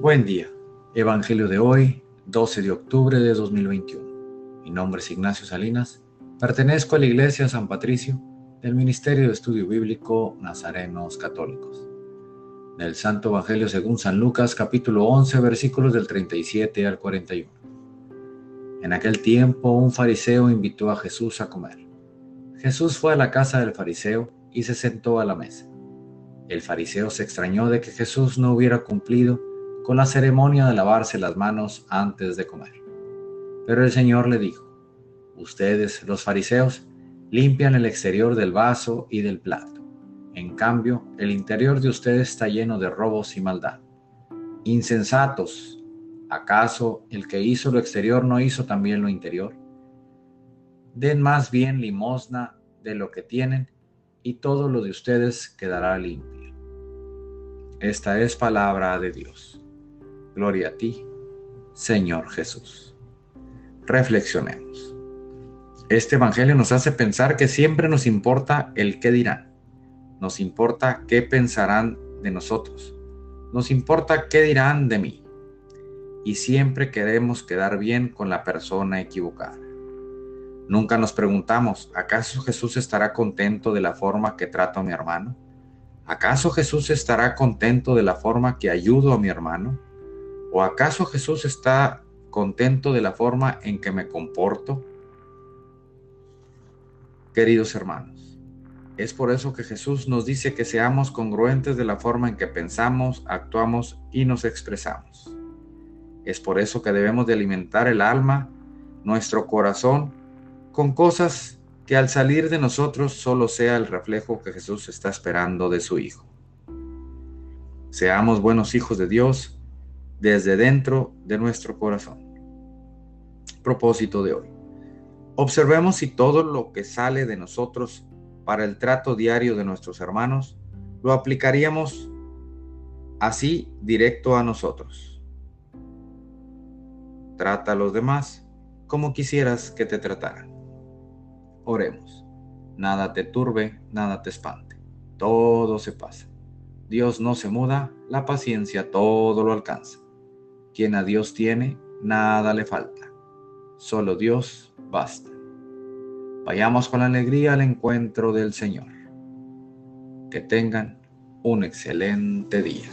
Buen día. Evangelio de hoy, 12 de octubre de 2021. Mi nombre es Ignacio Salinas. Pertenezco a la Iglesia San Patricio del Ministerio de Estudio Bíblico Nazarenos Católicos. Del Santo Evangelio según San Lucas, capítulo 11, versículos del 37 al 41. En aquel tiempo un fariseo invitó a Jesús a comer. Jesús fue a la casa del fariseo y se sentó a la mesa. El fariseo se extrañó de que Jesús no hubiera cumplido con la ceremonia de lavarse las manos antes de comer. Pero el Señor le dijo, ustedes, los fariseos, limpian el exterior del vaso y del plato. En cambio, el interior de ustedes está lleno de robos y maldad. Insensatos, ¿acaso el que hizo lo exterior no hizo también lo interior? Den más bien limosna de lo que tienen y todo lo de ustedes quedará limpio. Esta es palabra de Dios. Gloria a ti, Señor Jesús. Reflexionemos. Este Evangelio nos hace pensar que siempre nos importa el qué dirán. Nos importa qué pensarán de nosotros. Nos importa qué dirán de mí. Y siempre queremos quedar bien con la persona equivocada. Nunca nos preguntamos, ¿acaso Jesús estará contento de la forma que trato a mi hermano? ¿Acaso Jesús estará contento de la forma que ayudo a mi hermano? ¿O acaso Jesús está contento de la forma en que me comporto? Queridos hermanos, es por eso que Jesús nos dice que seamos congruentes de la forma en que pensamos, actuamos y nos expresamos. Es por eso que debemos de alimentar el alma, nuestro corazón, con cosas que al salir de nosotros solo sea el reflejo que Jesús está esperando de su Hijo. Seamos buenos hijos de Dios, desde dentro de nuestro corazón. Propósito de hoy. Observemos si todo lo que sale de nosotros para el trato diario de nuestros hermanos lo aplicaríamos así directo a nosotros. Trata a los demás como quisieras que te trataran. Oremos. Nada te turbe, nada te espante. Todo se pasa. Dios no se muda, la paciencia todo lo alcanza. Quien a Dios tiene, nada le falta. Solo Dios basta. Vayamos con alegría al encuentro del Señor. Que tengan un excelente día.